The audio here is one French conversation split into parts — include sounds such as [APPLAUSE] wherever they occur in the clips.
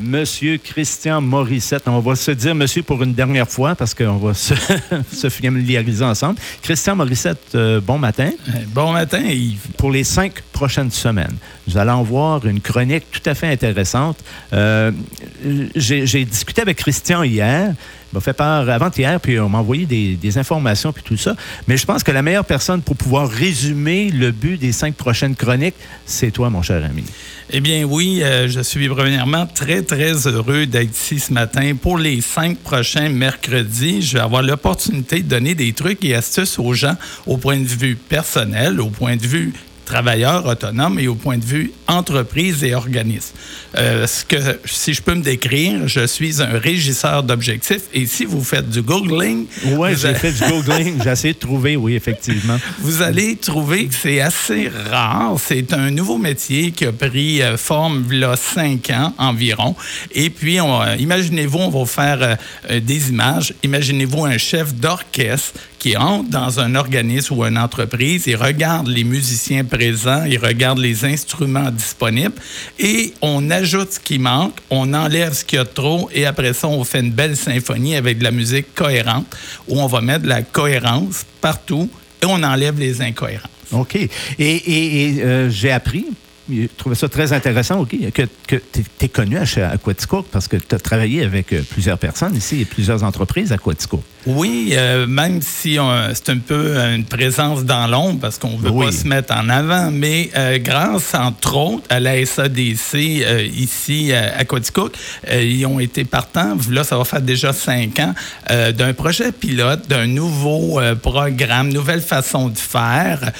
Monsieur Christian Morissette. On va se dire monsieur pour une dernière fois parce qu'on va se, [LAUGHS] se familiariser ensemble. Christian Morissette, euh, bon matin. Euh, bon matin, Yves. Pour les cinq prochaines semaines, nous allons voir une chronique tout à fait intéressante. Euh, J'ai discuté avec Christian hier m'a fait part avant-hier, puis on m'a envoyé des, des, informations, puis tout ça. Mais je pense que la meilleure personne pour pouvoir résumer le but des cinq prochaines chroniques, c'est toi, mon cher ami. Eh bien oui, euh, je suis premièrement très, très heureux d'être ici ce matin. Pour les cinq prochains mercredis, je vais avoir l'opportunité de donner des trucs et astuces aux gens au point de vue personnel, au point de vue travailleurs autonomes et au point de vue entreprise et organisme. Euh, ce que, si je peux me décrire, je suis un régisseur d'objectifs et si vous faites du googling... Oui, j'ai fait du googling, j'ai essayé de trouver, oui, effectivement. [LAUGHS] Vous allez trouver que c'est assez rare. C'est un nouveau métier qui a pris euh, forme il y a cinq ans environ. Et puis, euh, imaginez-vous, on va faire des images. Imaginez-vous un chef d'orchestre qui entre dans un organisme ou une entreprise, il regarde les musiciens présents, il regarde les instruments disponibles et on ajoute ce qui manque, on enlève ce qu'il y a de trop et après ça, on fait une belle symphonie avec de la musique cohérente où on va mettre de la cohérence partout et on enlève les incohérences. OK. Et, euh, j'ai appris je trouvais ça très intéressant ok, que, que tu es, connu à, à Quaticook parce que tu as travaillé avec euh, plusieurs personnes ici et plusieurs entreprises à Quaticook. Oui, euh, même si c'est un peu une présence dans l'ombre parce qu'on ne veut pas se mettre en avant, mais euh, grâce, entre autres, à la SADC ici à Quaticook, ils ont été partants, là, ça va faire déjà cinq ans, d'un projet pilote, d'un nouveau programme, nouvelle façon de faire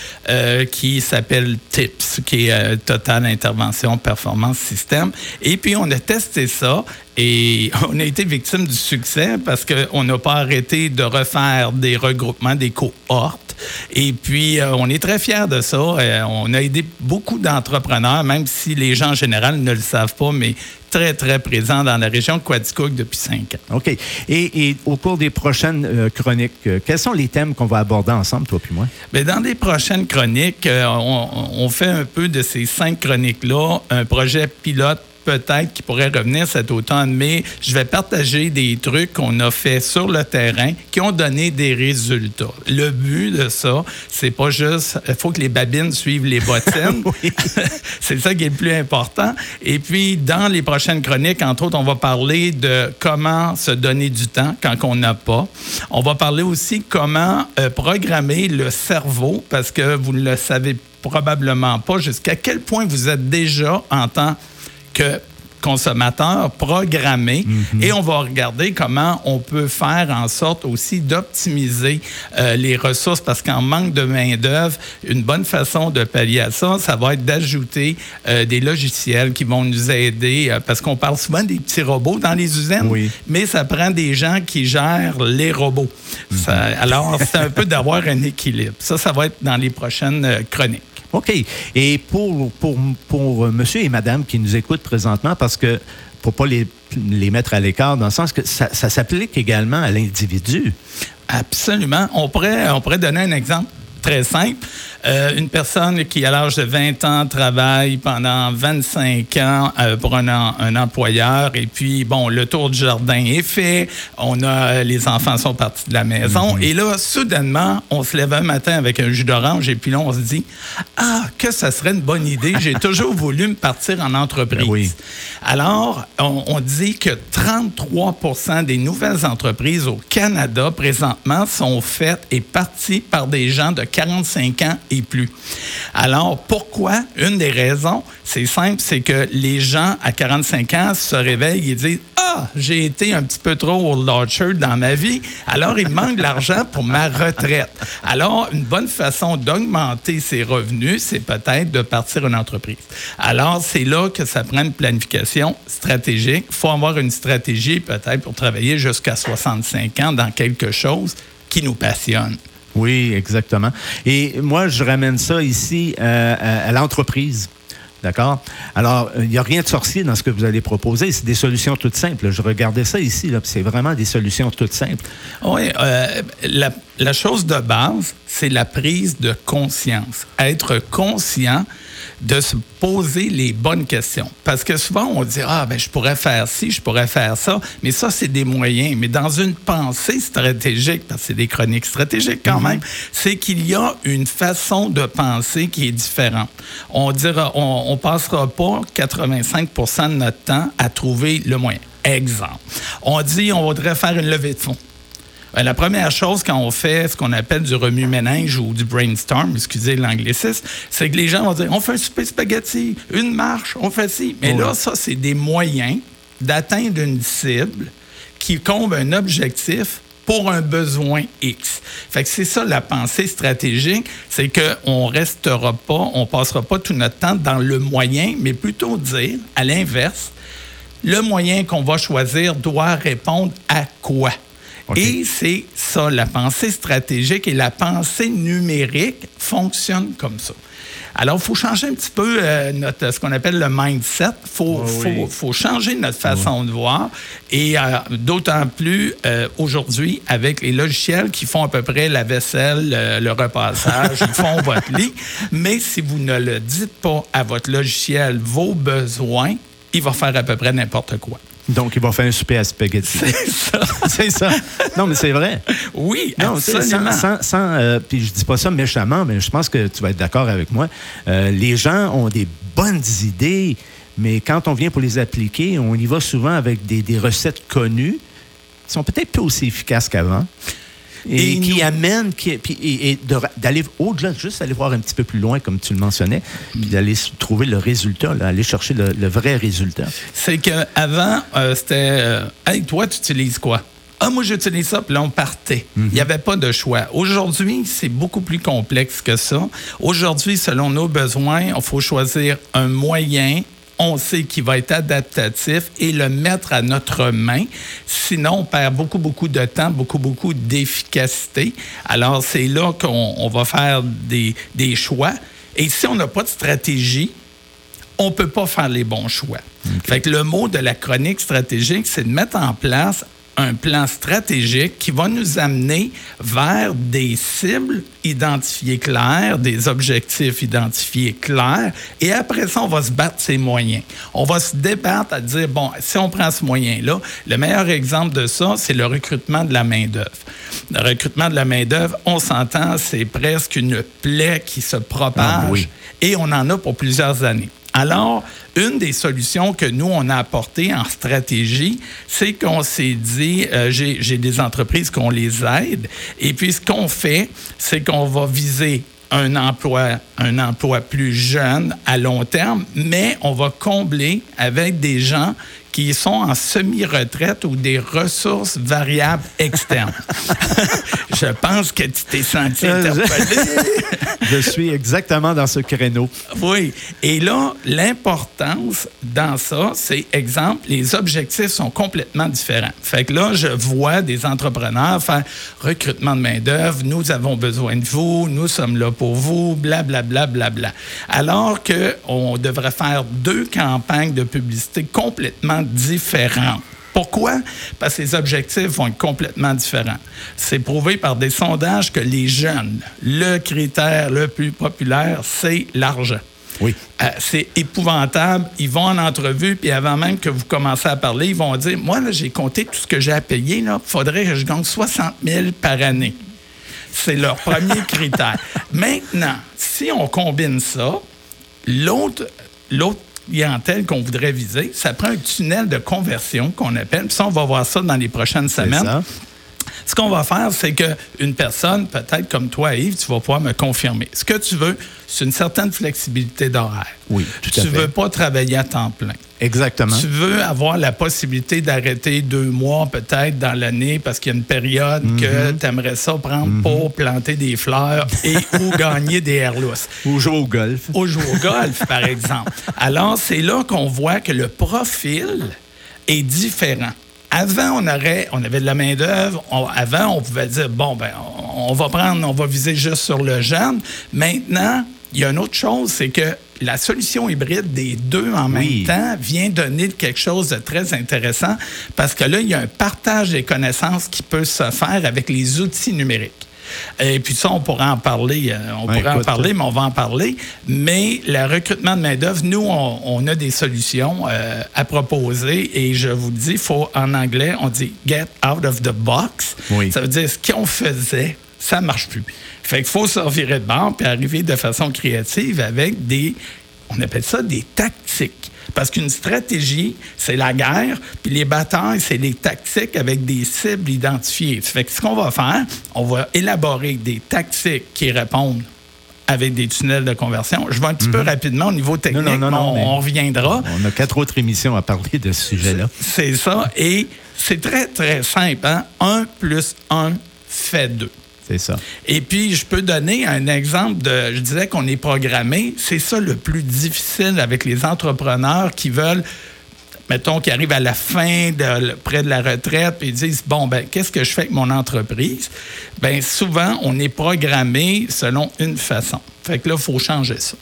qui s'appelle TIPS, qui est Total Intervention Performance Système. Et puis, on a testé ça et [LAUGHS] on a été victime du succès parce qu'on n'a pas arrêté de refaire des regroupements, des cohortes. Et puis, euh, on est très fiers de ça. Euh, on a aidé beaucoup d'entrepreneurs, même si les gens en général ne le savent pas, mais très, très présents dans la région de Quaticook depuis cinq ans. OK. Et, au cours des prochaines euh, chroniques, quels sont les thèmes qu'on va aborder ensemble, toi puis moi? Bien, dans les prochaines chroniques, on, on, fait un peu de ces cinq chroniques-là un projet pilote peut-être qui pourrait revenir cet automne, mais je vais partager des trucs qu'on a fait sur le terrain qui ont donné des résultats. Le but de ça, c'est pas juste, il faut que les babines suivent les bottines. [LAUGHS] [LAUGHS] c'est ça qui est le plus important. Et puis, dans les prochaines chroniques, entre autres, on va parler de comment se donner du temps quand on n'a pas. On va parler aussi comment euh, programmer le cerveau, parce que vous ne le savez probablement pas jusqu'à quel point vous êtes déjà en temps que consommateurs programmés mhm. et on va regarder comment on peut faire en sorte aussi d'optimiser euh, les ressources parce qu'en manque de main-d'œuvre, une bonne façon de pallier à ça, ça va être d'ajouter euh, des logiciels qui vont nous aider euh, parce qu'on parle souvent des petits robots dans les usines, mais ça prend des gens qui gèrent les robots. Mhm. alors, c'est un peu d'avoir un équilibre. Ça, ça va être dans les prochaines chroniques. OK. Et pour, pour, pour monsieur et madame qui nous écoutent présentement, parce que pour pas les, les mettre à l'écart, dans le sens que ça, ça s'applique également à l'individu. Absolument. On pourrait, on pourrait donner un exemple très simple. Euh, une personne qui, à l'âge de 20 ans, travaille pendant 25 ans euh, pour un, un, employeur, et puis, bon, le tour du jardin est fait, on a, les enfants sont partis de la maison, mhm. et là, soudainement, on se lève un matin avec un jus d'orange, et puis là, on se dit, ah, que ça serait une bonne idée, j'ai [LAUGHS] toujours voulu me partir en entreprise. Ben Alors, on, on dit que 33 des nouvelles entreprises au Canada, présentement, sont faites et parties par des gens de 45 ans et plus. Alors, pourquoi? Une des raisons, c'est simple, c'est que les gens à 45 ans se réveillent et disent Ah, j'ai été un petit peu trop au Lord dans ma vie, alors il manque de l'argent pour ma retraite. Alors, une bonne façon d'augmenter ses revenus, c'est peut-être de partir une entreprise. Alors, c'est là que ça prend une planification stratégique. Il faut avoir une stratégie peut-être pour travailler jusqu'à 65 ans dans quelque chose qui nous passionne. Oui, exactement. Et moi, je ramène ça ici euh, à, l'entreprise. D'accord? Alors, il n'y a rien de sorcier dans ce que vous allez proposer. C'est des solutions toutes simples. Je regardais ça ici, c'est vraiment des solutions toutes simples. Oui, euh, la, la chose de base, c'est la prise de conscience. Être conscient de se poser les bonnes questions. Parce que souvent, on dit, ah, ben, je pourrais faire ci, je pourrais faire ça, mais ça, c'est des moyens. Mais dans une pensée stratégique, parce que c'est des chroniques stratégiques quand même, c'est qu'il y a une façon de penser qui est différente. On dira, on, on passera pas 85% de notre temps à trouver le moyen. Exemple. On dit, on voudrait faire une levée de fonds. Ben, la première chose quand on fait ce qu'on appelle du remue-ménage ou du brainstorm, excusez l'anglicisme, c'est que les gens vont dire on fait un souper spaghetti, une marche, on fait ci. Mais là, ça, c'est des moyens d'atteindre une cible qui comble un objectif pour un besoin X. Fait que c'est ça la pensée stratégique, c'est qu'on restera pas, on passera pas tout notre temps dans le moyen, mais plutôt dire, à l'inverse, le moyen qu'on va choisir doit répondre à quoi? Et c'est ça, la pensée stratégique et la pensée numérique fonctionnent comme ça. Alors, il faut changer un petit peu euh, notre, ce qu'on appelle le mindset. Il faut, faut, changer notre façon de voir. Et euh, d'autant plus euh, aujourd'hui, avec les logiciels qui font à peu près la vaisselle, le repassage, ils font votre [LAUGHS] lit. Mais si vous ne le dites pas à votre logiciel, vos besoins, il va faire à peu près n'importe quoi. Donc, il va faire un souper à spaghetti. C'est ça. [LAUGHS] c'est ça. Non, mais c'est vrai. Oui, non, absolument. Sans, sans, euh, puis je dis pas ça méchamment, mais je pense que tu vas être d'accord avec moi. Euh, les gens ont des bonnes idées, mais quand on vient pour les appliquer, on y va souvent avec des, des recettes connues qui sont peut-être pas aussi efficaces qu'avant et, qui amène qui, et, d'aller au-delà, juste aller voir un petit peu plus loin, comme tu le mentionnais, puis d'aller trouver le résultat, aller chercher le, vrai résultat. C'est qu'avant, euh, c'était euh, Hey, toi, tu utilises quoi? Ah, moi, j'utilise ça, puis là, on partait. Il n'y mhm. avait pas de choix. Aujourd'hui, c'est beaucoup plus complexe que ça. Aujourd'hui, selon nos besoins, il faut choisir un moyen on sait qu'il va être adaptatif et le mettre à notre main. Sinon, on perd beaucoup, beaucoup de temps, beaucoup, beaucoup d'efficacité. Alors, c'est là qu'on va faire des, choix. Et si on n'a pas de stratégie, on ne peut pas faire les bons choix. Fait que le mot de la chronique stratégique, c'est de mettre en place un plan stratégique qui va nous amener vers des cibles identifiées claires, des objectifs identifiés clairs, et après ça, on va se battre ces moyens. On va se débattre à dire, bon, si on prend ce moyen-là, le meilleur exemple de ça, c'est le recrutement de la main-d'œuvre. Le recrutement de la main-d'œuvre, on s'entend, c'est presque une plaie qui se propage, ah et on en a pour plusieurs années. Alors, une des solutions que nous, on a apportées en stratégie, c'est qu'on s'est dit, euh, j'ai des entreprises qu'on les aide, et puis ce qu'on fait, c'est qu'on va viser un emploi, un emploi plus jeune à long terme, mais on va combler avec des gens qui sont en semi-retraite ou des ressources variables externes. [LAUGHS] je pense que tu t'es senti euh, interpellé. [LAUGHS] je suis exactement dans ce créneau. Oui. Et là, l'importance dans ça, c'est, exemple, les objectifs sont complètement différents. Fait que là, je vois des entrepreneurs faire recrutement de main-d'œuvre, nous avons besoin de vous, nous sommes là pour vous, blablabla, bla, bla, bla. Alors qu'on devrait faire deux campagnes de publicité complètement différents. Pourquoi? Parce que les objectifs vont être complètement différents. C'est prouvé par des sondages que les jeunes, le critère le plus populaire, c'est l'argent. Oui. Euh, c'est épouvantable. Ils vont en entrevue, puis avant même que vous commencez à parler, ils vont dire Moi, j'ai compté tout ce que j'ai à payer. Il faudrait que je gagne 60 000 par année. C'est leur premier critère. Maintenant, si on combine ça, l'autre, l'autre clientèle qu'on voudrait viser, ça prend un tunnel de conversion qu'on appelle. Puis ça, on va voir ça dans les prochaines semaines. Ce qu'on va faire, c'est qu'une personne, peut-être comme toi, Yves, tu vas pouvoir me confirmer. Ce que tu veux, c'est une certaine flexibilité d'horaire. Oui, tout Tu ne veux pas travailler à temps plein. Exactement. Tu veux avoir la possibilité d'arrêter deux mois peut-être dans l'année parce qu'il y a une période que mhm. tu aimerais ça prendre mhm. pour planter des fleurs et [LAUGHS] ou gagner des airlousses. Ou jouer au golf. Ou jouer au golf, par exemple. Alors, c'est là qu'on voit que le profil est différent. Avant, on, aurait, on avait de la main-d'œuvre. Avant, on pouvait dire bon, ben, on va prendre, on va viser juste sur le jeune. Maintenant, il y a une autre chose, c'est que la solution hybride des deux en même temps vient donner quelque chose de très intéressant parce que là, il y a un partage des connaissances qui peut se faire avec les outils numériques. Et puis ça, on pourra en parler. On pourrait en parler, mais on va en parler. Mais le recrutement de main-d'œuvre, nous, on, a des solutions à proposer. Et je vous le dis, faut en anglais, on dit get out of the box. Ça veut dire ce qu'on faisait, ça marche plus. Fait qu'il faut se revirer de bord puis arriver de façon créative avec des, on appelle ça des tactiques. Parce qu'une stratégie, c'est la guerre, puis les batailles, c'est les tactiques avec des cibles identifiées. Fait que ce qu'on va faire, on va élaborer des tactiques qui répondent avec des tunnels de conversion. Je vais un petit peu mhm. rapidement au niveau technique, non, non, on, reviendra. On a quatre autres émissions à parler de ce sujet-là. C'est ça, et c'est très, très simple. Hein? Un plus un fait deux. Et puis, je peux donner un exemple de, je disais qu'on est programmé. C'est ça le plus difficile avec les entrepreneurs qui veulent mettons, qui arrivent à la fin, de, près de la retraite, et ils disent, bon, ben, qu'est-ce que je fais avec mon entreprise? Bien, souvent, on est programmé selon une façon. Fait que là, il faut changer ça.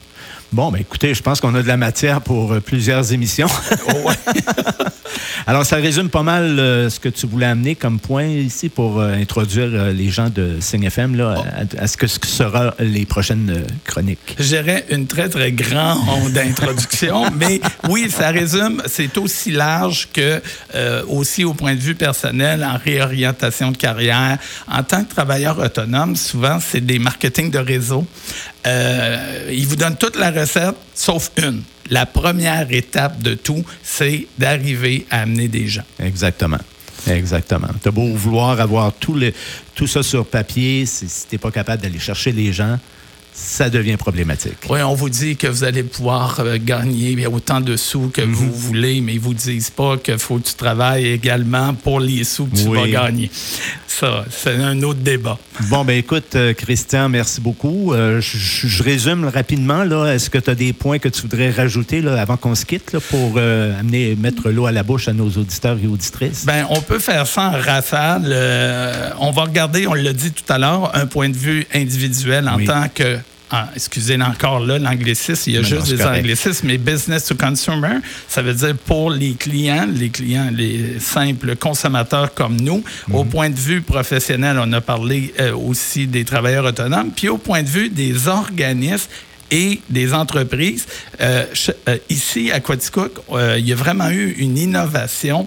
Bon, ben écoutez, je pense qu'on a de la matière pour euh, plusieurs émissions. [LAUGHS] [LAUGHS] Alors, ça résume pas mal euh, ce que tu voulais amener comme point ici pour euh, introduire les gens de Signe FM là, à, ce que ce sera les prochaines chroniques. J'irais une très, très grande [LAUGHS] introduction, mais oui, ça résume, c'est aussi large que aussi au point de vue personnel, en réorientation de carrière. En tant que travailleur autonome, souvent, c'est des marketing de réseau. Euh, il vous donne toute la recette, sauf une. La première étape de tout, c'est d'arriver à amener des gens. Exactement. Exactement. Tu as beau vouloir avoir tout, tout ça sur papier, si, si tu n'es pas capable d'aller chercher les gens, ça devient problématique. Oui, on vous dit que vous allez pouvoir euh, gagner autant de sous que vous mhm. voulez, mais ils ne vous disent pas qu'il faut que tu travailles également pour les sous que tu vas gagner. Ça, c'est un autre débat. Bon, ben écoute, euh, Christian, merci beaucoup. Euh, je, résume rapidement. Là, est-ce que tu as des points que tu voudrais rajouter là, avant qu'on se quitte là, pour amener, mettre l'eau à la bouche à nos auditeurs et auditrices? Ben, on peut faire ça en rafale. on va regarder, on l'a dit tout à l'heure, un point de vue individuel en tant que ah, excusez encore là, l'anglicisme, il y a juste des anglicismes, mais business to consumer, ça veut dire pour les clients, les clients, les simples consommateurs comme nous. Au mhm. point de vue professionnel, on a parlé euh, aussi des travailleurs autonomes, puis au point de vue des organismes et des entreprises. Euh, euh, ici, à Quaticook, il y a vraiment eu une innovation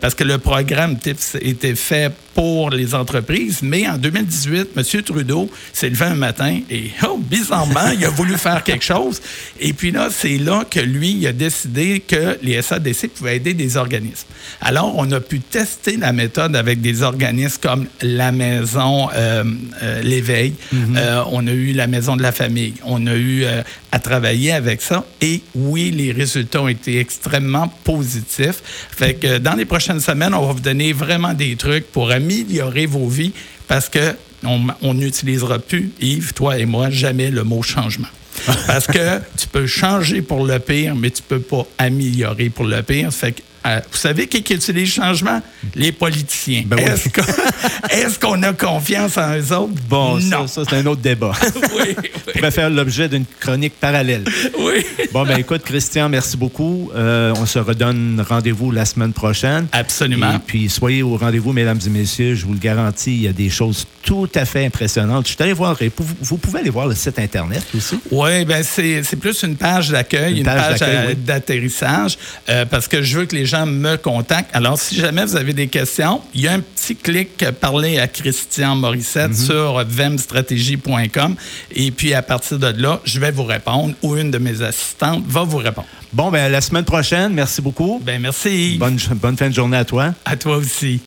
parce que le programme TIPS était fait pour les entreprises. Mais en 2018, M. Trudeau s'est levé un matin et, oh, bizarrement, il a voulu faire quelque chose. Et puis là, c'est là que lui, il a décidé que les SADC pouvaient aider des organismes. Alors, on a pu tester la méthode avec des organismes comme la Maison euh, euh, L'Éveil. Mm-hmm. Euh, on a eu la Maison de la Famille. On a eu à travailler avec ça. Et oui, les résultats ont été extrêmement positifs. Fait que dans les prochaines semaines, on va vous donner vraiment des trucs pour améliorer améliorer vos vies parce que on n'utilisera plus, Yves, toi et moi, jamais le mot changement. Parce que [LAUGHS] tu peux changer pour le pire, mais tu peux pas améliorer pour le pire. Fait que euh, vous savez qui, utilise le changement? Les politiciens. Ben [LAUGHS] est-ce qu'on a confiance en eux autres? Bon, non. ça, c'est un autre débat. [LAUGHS] oui, oui. pourrait faire l'objet d'une chronique parallèle. Oui. bon, ben écoute, Christian, merci beaucoup. Euh, on se redonne rendez-vous la semaine prochaine. Absolument. Et puis, soyez au rendez-vous, mesdames et messieurs. Je vous le garantis, il y a des choses tout à fait impressionnantes. Je suis allé voir, vous pouvez aller voir le site Internet aussi. Oui, ben c'est plus une page d'accueil, une, page, euh, d'atterrissage, parce que je veux que les gens me contactent. Alors, si jamais vous avez des questions, il y a un petit clic parler à Christian Morissette mhm. sur vemstratégie.com. Et puis, à partir de là, je vais vous répondre ou une de mes assistantes va vous répondre. Bon, ben la semaine prochaine, merci beaucoup. Ben merci. Bonne, bonne fin de journée à toi. À toi aussi.